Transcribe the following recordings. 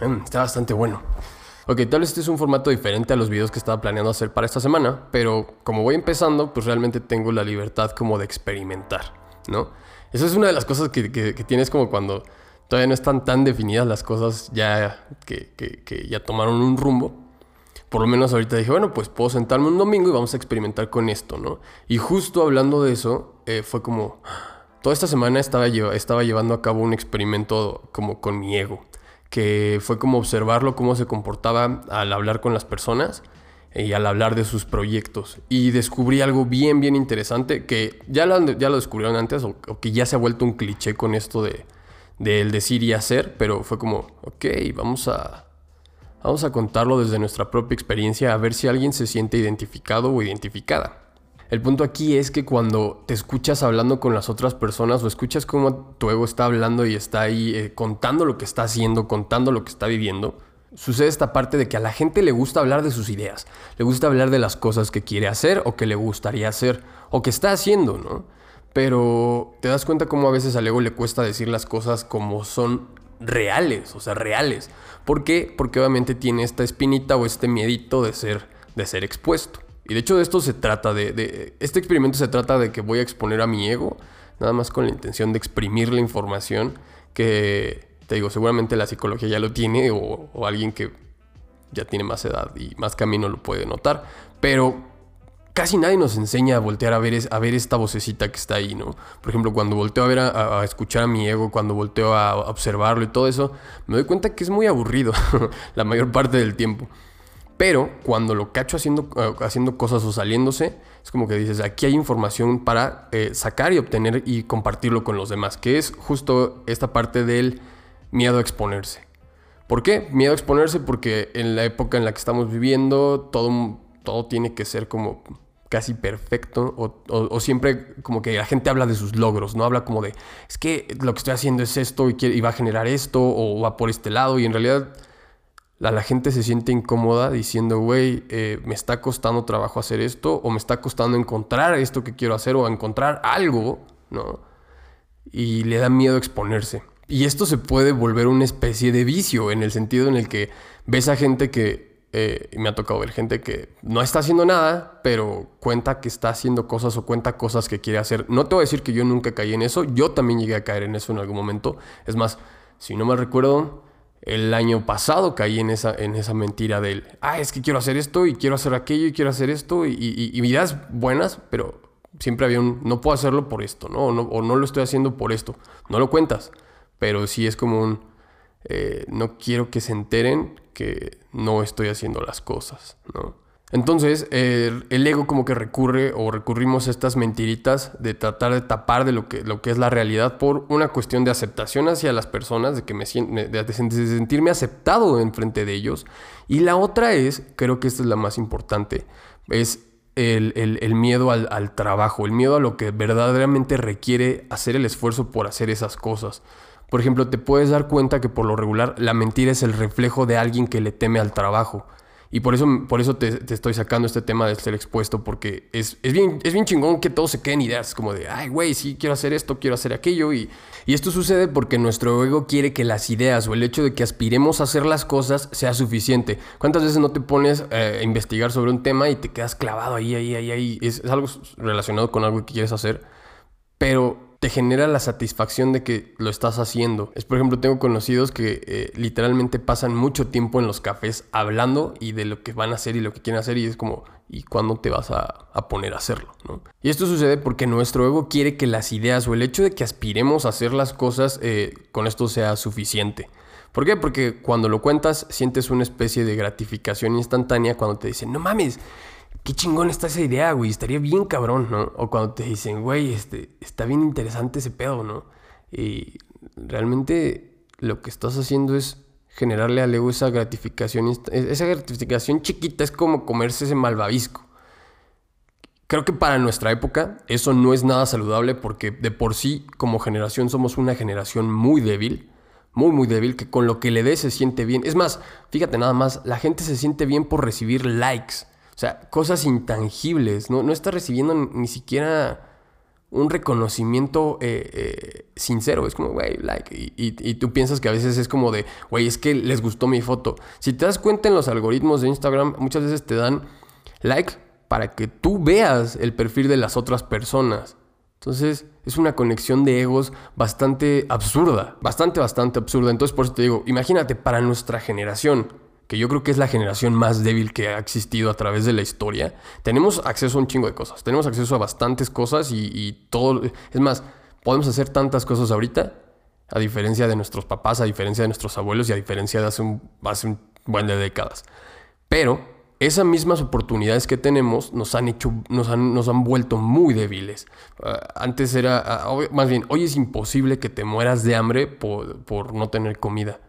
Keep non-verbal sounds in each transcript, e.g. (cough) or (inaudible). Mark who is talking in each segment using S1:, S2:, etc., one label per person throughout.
S1: Mm, está bastante bueno. Ok, tal vez este es un formato diferente a los videos que estaba planeando hacer para esta semana, pero como voy empezando, pues realmente tengo la libertad como de experimentar, ¿no? Esa es una de las cosas que, tienes como cuando todavía no están tan definidas las cosas ya que, que, ya tomaron un rumbo. Por lo menos ahorita dije, bueno, pues puedo sentarme un domingo y vamos a experimentar con esto, ¿no? Y justo hablando de eso, eh, fue como, toda esta semana estaba, estaba llevando a cabo un experimento como con mi ego que fue como observarlo, cómo se comportaba al hablar con las personas y al hablar de sus proyectos. Y descubrí algo bien, bien interesante que ya lo, ya lo descubrieron antes o, que ya se ha vuelto un cliché con esto de, el decir y hacer, pero fue como, ok, vamos a, vamos a contarlo desde nuestra propia experiencia a ver si alguien se siente identificado o identificada. El punto aquí es que cuando te escuchas hablando con las otras personas o escuchas cómo tu ego está hablando y está ahí eh, contando lo que está haciendo, contando lo que está viviendo, sucede esta parte de que a la gente le gusta hablar de sus ideas, le gusta hablar de las cosas que quiere hacer o que le gustaría hacer o que está haciendo, ¿no? Pero te das cuenta cómo a veces al ego le cuesta decir las cosas como son reales, o sea, reales. ¿Por qué? Porque obviamente tiene esta espinita o este miedito de ser, de ser expuesto. Y de hecho de esto se trata, de, este experimento se trata de que voy a exponer a mi ego, nada más con la intención de exprimir la información que, te digo, seguramente la psicología ya lo tiene o, alguien que ya tiene más edad y más camino lo puede notar, pero casi nadie nos enseña a voltear a ver, a esta vocecita que está ahí, ¿no? Por ejemplo, cuando volteo a ver, a, escuchar a mi ego, cuando volteo a observarlo y todo eso, me doy cuenta que es muy aburrido (laughs) la mayor parte del tiempo. Pero cuando lo cacho haciendo, eh, haciendo cosas o saliéndose, es como que dices, aquí hay información para eh, sacar y obtener y compartirlo con los demás, que es justo esta parte del miedo a exponerse. ¿Por qué? Miedo a exponerse porque en la época en la que estamos viviendo todo, todo tiene que ser como casi perfecto o, siempre como que la gente habla de sus logros, no habla como de, es que lo que estoy haciendo es esto y, y va a generar esto o va por este lado y en realidad la, gente se siente incómoda diciendo, güey, eh, me está costando trabajo hacer esto, o me está costando encontrar esto que quiero hacer, o encontrar algo, ¿no? Y le da miedo exponerse. Y esto se puede volver una especie de vicio, en el sentido en el que ves a gente que, eh, me ha tocado ver gente que no está haciendo nada, pero cuenta que está haciendo cosas o cuenta cosas que quiere hacer. No te voy a decir que yo nunca caí en eso, yo también llegué a caer en eso en algún momento. Es más, si no me recuerdo, el año pasado caí en esa, en esa mentira del, ah, es que quiero hacer esto y quiero hacer aquello y quiero hacer esto y, y, ideas buenas, pero siempre había un, no puedo hacerlo por esto, ¿no? O, ¿no? o no lo estoy haciendo por esto. No lo cuentas, pero sí es como un, eh, no quiero que se enteren que no estoy haciendo las cosas, ¿no? Entonces, el ego como que recurre o recurrimos a estas mentiritas de tratar de tapar de lo que, lo que es la realidad por una cuestión de aceptación hacia las personas, de, que me, de, sentirme aceptado en frente de ellos. Y la otra es, creo que esta es la más importante, es el, miedo al, al, trabajo, el miedo a lo que verdaderamente requiere hacer el esfuerzo por hacer esas cosas. Por ejemplo, te puedes dar cuenta que por lo regular la mentira es el reflejo de alguien que le teme al trabajo. Y por eso, por eso te, estoy sacando este tema de ser expuesto, porque es, bien, es bien chingón que todos se queden ideas, como de, ay, güey, sí, quiero hacer esto, quiero hacer aquello. Y, y esto sucede porque nuestro ego quiere que las ideas o el hecho de que aspiremos a hacer las cosas sea suficiente. ¿Cuántas veces no te pones eh, a investigar sobre un tema y te quedas clavado ahí, ahí, ahí, ahí? Es, es algo relacionado con algo que quieres hacer, pero te genera la satisfacción de que lo estás haciendo. Es, por ejemplo, tengo conocidos que eh, literalmente pasan mucho tiempo en los cafés hablando y de lo que van a hacer y lo que quieren hacer y es como, ¿y cuándo te vas a, poner a hacerlo? Y esto sucede porque nuestro ego quiere que las ideas o el hecho de que aspiremos a hacer las cosas eh, con esto sea suficiente. ¿Por qué? Porque cuando lo cuentas sientes una especie de gratificación instantánea cuando te dicen, no mames, qué chingón está esa idea, güey, estaría bien cabrón, ¿no? O cuando te dicen, güey, este, está bien interesante ese pedo, ¿no? Y realmente lo que estás haciendo es generarle al ego esa gratificación, esa gratificación chiquita es como comerse ese malvavisco. Creo que para nuestra época eso no es nada saludable porque de por sí como generación somos una generación muy débil, muy muy débil, que con lo que le dé se siente bien. Es más, fíjate nada más, la gente se siente bien por recibir likes. O sea, cosas intangibles. No, no está recibiendo ni siquiera un reconocimiento eh, eh, sincero. Es como, güey, like. Y, y, tú piensas que a veces es como de, güey, es que les gustó mi foto. Si te das cuenta en los algoritmos de Instagram, muchas veces te dan like para que tú veas el perfil de las otras personas. Entonces es una conexión de egos bastante absurda, bastante, bastante absurda. Entonces por eso te digo, imagínate para nuestra generación, yo creo que es la generación más débil que ha existido a través de la historia, tenemos acceso a un chingo de cosas, tenemos acceso a bastantes cosas y, todo, es más, podemos hacer tantas cosas ahorita, a diferencia de nuestros papás, a diferencia de nuestros abuelos y a diferencia de hace un, hace un buen de décadas. Pero esas mismas oportunidades que tenemos nos han hecho, nos han, nos han vuelto muy débiles. Ah, antes era, ah, más bien, hoy es imposible que te mueras de hambre por, por no tener comida.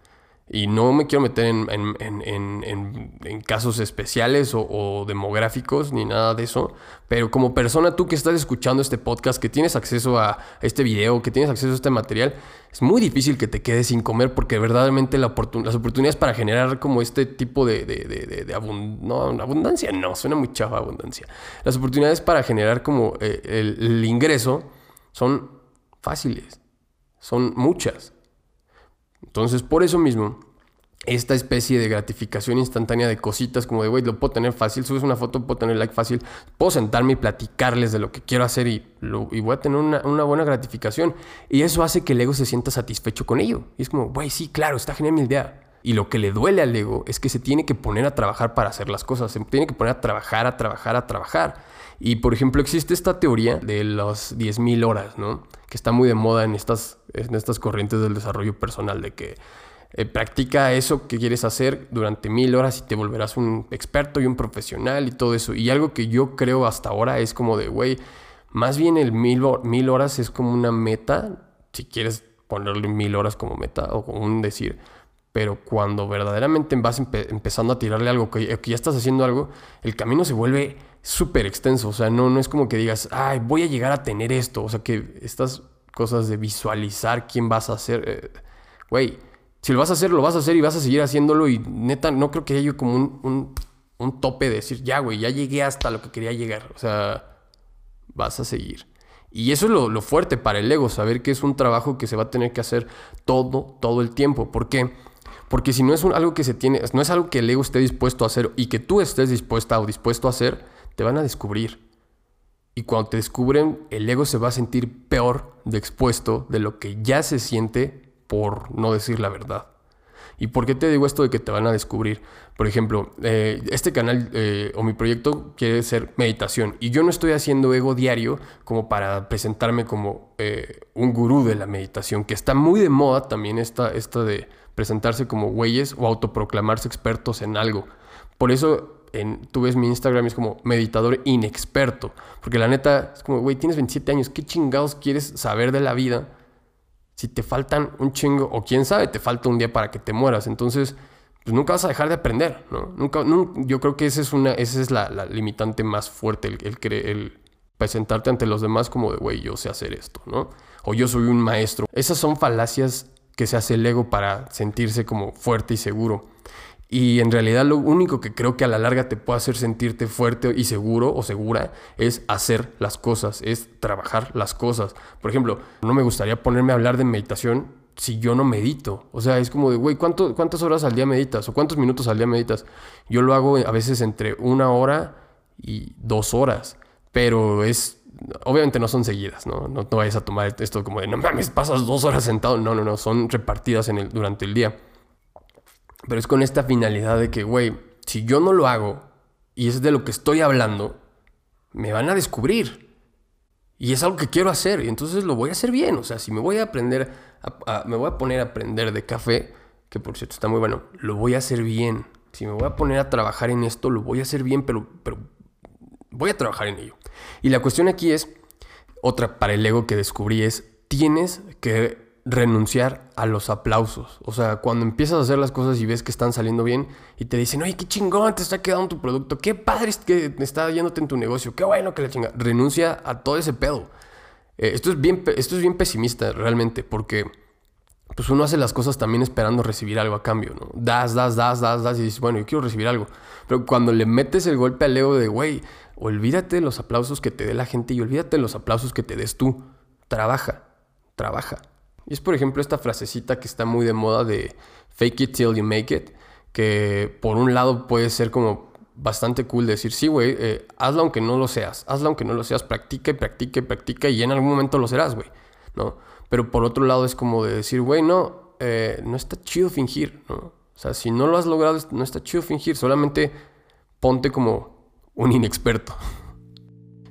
S1: Y no me quiero meter en, casos especiales o, demográficos ni nada de eso. Pero como persona, tú que estás escuchando este podcast, que tienes acceso a este video, que tienes acceso a este material, es muy difícil que te quedes sin comer porque verdaderamente la las oportunidades para generar como este tipo de, de, abundancia, no, suena muy chafa abundancia. Las oportunidades para generar como eh, el ingreso son fáciles, son muchas. Entonces, por eso mismo, esta especie de gratificación instantánea de cositas como de, güey, lo puedo tener fácil, subes una foto, puedo tener like fácil, puedo sentarme y platicarles de lo que quiero hacer y, voy a tener una, una, buena gratificación. Y eso hace que el ego se sienta satisfecho con ello. Y es como, güey, sí, claro, está genial mi idea. Y lo que le duele al ego es que se tiene que poner a trabajar para hacer las cosas, se tiene que poner a trabajar, a trabajar, a trabajar. Y por ejemplo, existe esta teoría de las 10.000 horas, ¿no? Que está muy de moda en estas, en estas corrientes del desarrollo personal, de que eh, practica eso que quieres hacer durante mil horas y te volverás un experto y un profesional y todo eso. Y algo que yo creo hasta ahora es como de, güey, más bien el mil, mil horas es como una meta, si quieres ponerle mil horas como meta o como un decir pero cuando verdaderamente vas empezando a tirarle algo, que, ya estás haciendo algo, el camino se vuelve súper extenso. O sea, no, no es como que digas, ay, voy a llegar a tener esto. O sea, que estas cosas de visualizar quién vas a ser, eh, güey, si lo vas a hacer, lo vas a hacer y vas a seguir haciéndolo. Y neta, no creo que haya como un, un tope de decir, ya, güey, ya llegué hasta lo que quería llegar. O sea, vas a seguir. Y eso es lo, fuerte para el ego, saber que es un trabajo que se va a tener que hacer todo, todo el tiempo. ¿Por qué? Porque si no es algo que se tiene, no es algo que el ego esté dispuesto a hacer y que tú estés dispuesta o dispuesto a hacer, te van a descubrir. Y cuando te descubren, el ego se va a sentir peor de expuesto de lo que ya se siente por no decir la verdad. ¿Y por qué te digo esto de que te van a descubrir? Por ejemplo, eh, este canal eh, o mi proyecto quiere ser meditación y yo no estoy haciendo ego diario como para presentarme como eh, un gurú de la meditación, que está muy de moda también esta, esta de presentarse como güeyes o autoproclamarse expertos en algo. Por eso en, tú ves mi Instagram y es como meditador inexperto. Porque la neta es como, güey, tienes 27 años, ¿qué chingados quieres saber de la vida? Si te faltan un chingo, o quién sabe, te falta un día para que te mueras. Entonces, pues nunca vas a dejar de aprender, ¿no? Nunca, yo creo que esa es, una, esa es la, limitante más fuerte, el, el, el presentarte ante los demás como de, güey, yo sé hacer esto, ¿no? O yo soy un maestro. Esas son falacias que se hace el ego para sentirse como fuerte y seguro. Y en realidad lo único que creo que a la larga te puede hacer sentirte fuerte y seguro o segura es hacer las cosas, es trabajar las cosas. Por ejemplo, no me gustaría ponerme a hablar de meditación si yo no medito. O sea, es como de, güey, ¿cuántas horas al día meditas? ¿O cuántos minutos al día meditas? Yo lo hago a veces entre una hora y dos horas. Pero es obviamente no son seguidas, ¿no? ¿no? vayas a tomar esto como de, no mames, pasas dos horas sentado. No, no, no, son repartidas en el, durante el día. Pero es con esta finalidad de que, güey, si yo no lo hago y es de lo que estoy hablando, me van a descubrir. Y es algo que quiero hacer y entonces lo voy a hacer bien. O sea, si me voy a aprender, me voy a poner a aprender de café, que por cierto está muy bueno, lo voy a hacer bien. Si me voy a poner a trabajar en esto, lo voy a hacer bien, pero, pero voy a trabajar en ello. Y la cuestión aquí es, otra para el ego que descubrí es, tienes que renunciar a los aplausos. O sea, cuando empiezas a hacer las cosas y ves que están saliendo bien y te dicen, oye, qué chingón te está quedando tu producto, qué padre es que está yéndote en tu negocio, qué bueno que la chinga. Renuncia a todo ese pedo. Eh, esto, es bien, esto es bien pesimista realmente, porque pues uno hace las cosas también esperando recibir algo a cambio, ¿no? Das, das, das, das, das y dices, bueno, yo quiero recibir algo. Pero cuando le metes el golpe al ego de, güey, olvídate de los aplausos que te dé la gente y olvídate de los aplausos que te des tú. Trabaja, trabaja. Y es por ejemplo esta frasecita que está muy de moda de fake it till you make it, que por un lado puede ser como bastante cool decir, sí, güey, eh, hazlo aunque no lo seas, hazlo aunque no lo seas, practica y practica y practica y en algún momento lo serás, güey, ¿no? Pero por otro lado es como de decir, güey, no, eh, no está chido fingir, ¿no? O sea, si no lo has logrado, no está chido fingir, solamente ponte como un inexperto.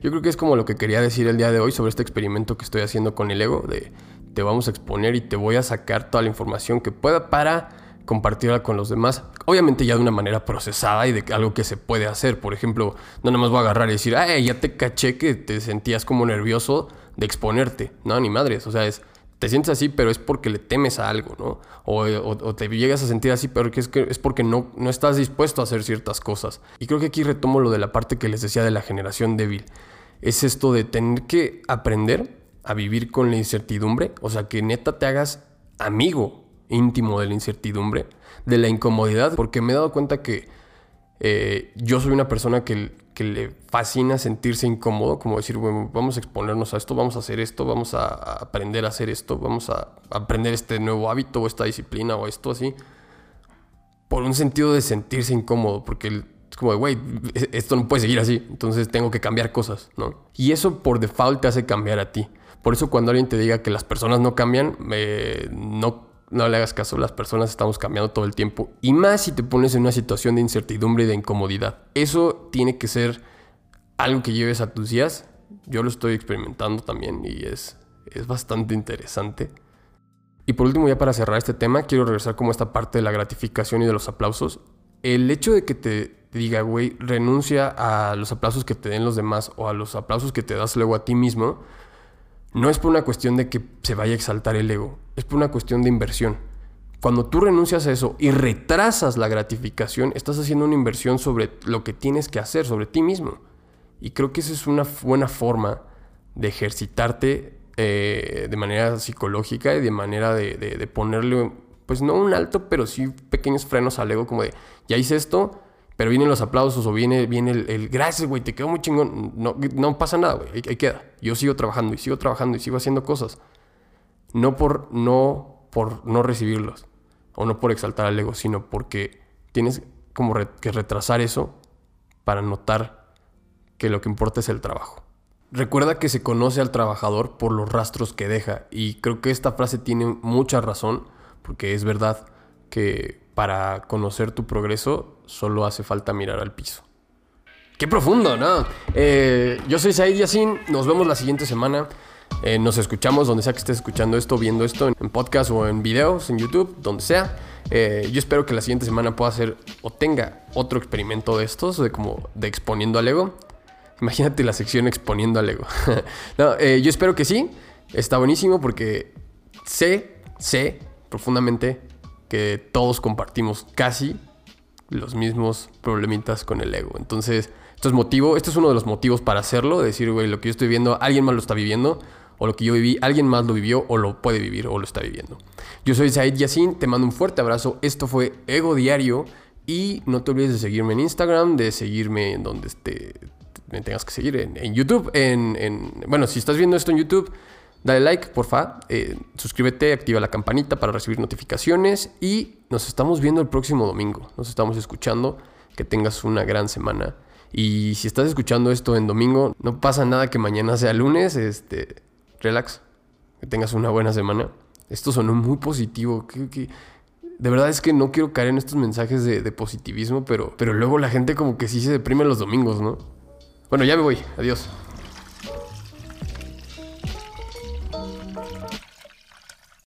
S1: Yo creo que es como lo que quería decir el día de hoy sobre este experimento que estoy haciendo con el ego, de te vamos a exponer y te voy a sacar toda la información que pueda para compartirla con los demás. Obviamente ya de una manera procesada y de algo que se puede hacer. Por ejemplo, no nada más voy a agarrar y decir, ay, ya te caché que te sentías como nervioso de exponerte. No, ni madres. O sea, es, te sientes así, pero es porque le temes a algo, ¿no? O, te llegas a sentir así, pero es, que es porque no, no estás dispuesto a hacer ciertas cosas. Y creo que aquí retomo lo de la parte que les decía de la generación débil. Es esto de tener que aprender a vivir con la incertidumbre, o sea, que neta te hagas amigo íntimo de la incertidumbre, de la incomodidad, porque me he dado cuenta que eh, yo soy una persona que, que, le fascina sentirse incómodo, como decir, bueno, vamos a exponernos a esto, vamos a hacer esto, vamos a, aprender a hacer esto, vamos a aprender este nuevo hábito o esta disciplina o esto así, por un sentido de sentirse incómodo, porque es como güey, esto no puede seguir así, entonces tengo que cambiar cosas, ¿no? Y eso por default te hace cambiar a ti. Por eso cuando alguien te diga que las personas no cambian, no, no le hagas caso, las personas estamos cambiando todo el tiempo. Y más si te pones en una situación de incertidumbre y de incomodidad. Eso tiene que ser algo que lleves a tus días. Yo lo estoy experimentando también y es, es bastante interesante. Y por último, ya para cerrar este tema, quiero regresar como esta parte de la gratificación y de los aplausos. El hecho de que te diga, güey, renuncia a los aplausos que te den los demás o a los aplausos que te das luego a ti mismo, no es por una cuestión de que se vaya a exaltar el ego, es por una cuestión de inversión. Cuando tú renuncias a eso y retrasas la gratificación, estás haciendo una inversión sobre lo que tienes que hacer, sobre ti mismo. Y creo que esa es una buena forma de ejercitarte eh, de manera psicológica y de manera de, de ponerle, pues no un alto, pero sí pequeños frenos al ego, como de, ya hice esto, pero vienen los aplausos o viene, viene el, gracias, güey, te quedó muy chingón. No, no pasa nada, güey, ahí, queda. Yo sigo trabajando y sigo trabajando y sigo haciendo cosas. No por no, por no recibirlos o no por exaltar al ego, sino porque tienes como que retrasar eso para notar que lo que importa es el trabajo. Recuerda que se conoce al trabajador por los rastros que deja y creo que esta frase tiene mucha razón porque es verdad que para conocer tu progreso solo hace falta mirar al piso. Qué profundo, ¿no? Eh, yo soy Said Yassin, nos vemos la siguiente semana. Eh, nos escuchamos donde sea que estés escuchando esto, viendo esto en podcast o en videos, en YouTube, donde sea. Eh, yo espero que la siguiente semana pueda hacer o tenga otro experimento de estos, de como de exponiendo al ego. Imagínate la sección exponiendo al ego. (laughs) yo espero que sí. Está buenísimo porque sé, sé profundamente que todos compartimos casi los mismos problemitas con el ego. Entonces, esto es motivo, este es uno de los motivos para hacerlo, decir, güey, lo que yo estoy viendo, alguien más lo está viviendo, o lo que yo viví, alguien más lo vivió, o lo puede vivir, o lo está viviendo. Yo soy Said Yassin, te mando un fuerte abrazo, esto fue Ego Diario, y no te olvides de seguirme en Instagram, de seguirme en donde esté, me tengas que seguir, en, YouTube, en, en, bueno, si estás viendo esto en YouTube, Dale like, porfa. Eh, suscríbete, activa la campanita para recibir notificaciones. Y nos estamos viendo el próximo domingo. Nos estamos escuchando. Que tengas una gran semana. Y si estás escuchando esto en domingo, no pasa nada que mañana sea lunes. Este, relax. Que tengas una buena semana. Esto sonó muy positivo. Que, de verdad es que no quiero caer en estos mensajes de, de, positivismo, pero, pero luego la gente como que sí se deprime los domingos, ¿no? Bueno, ya me voy. Adiós.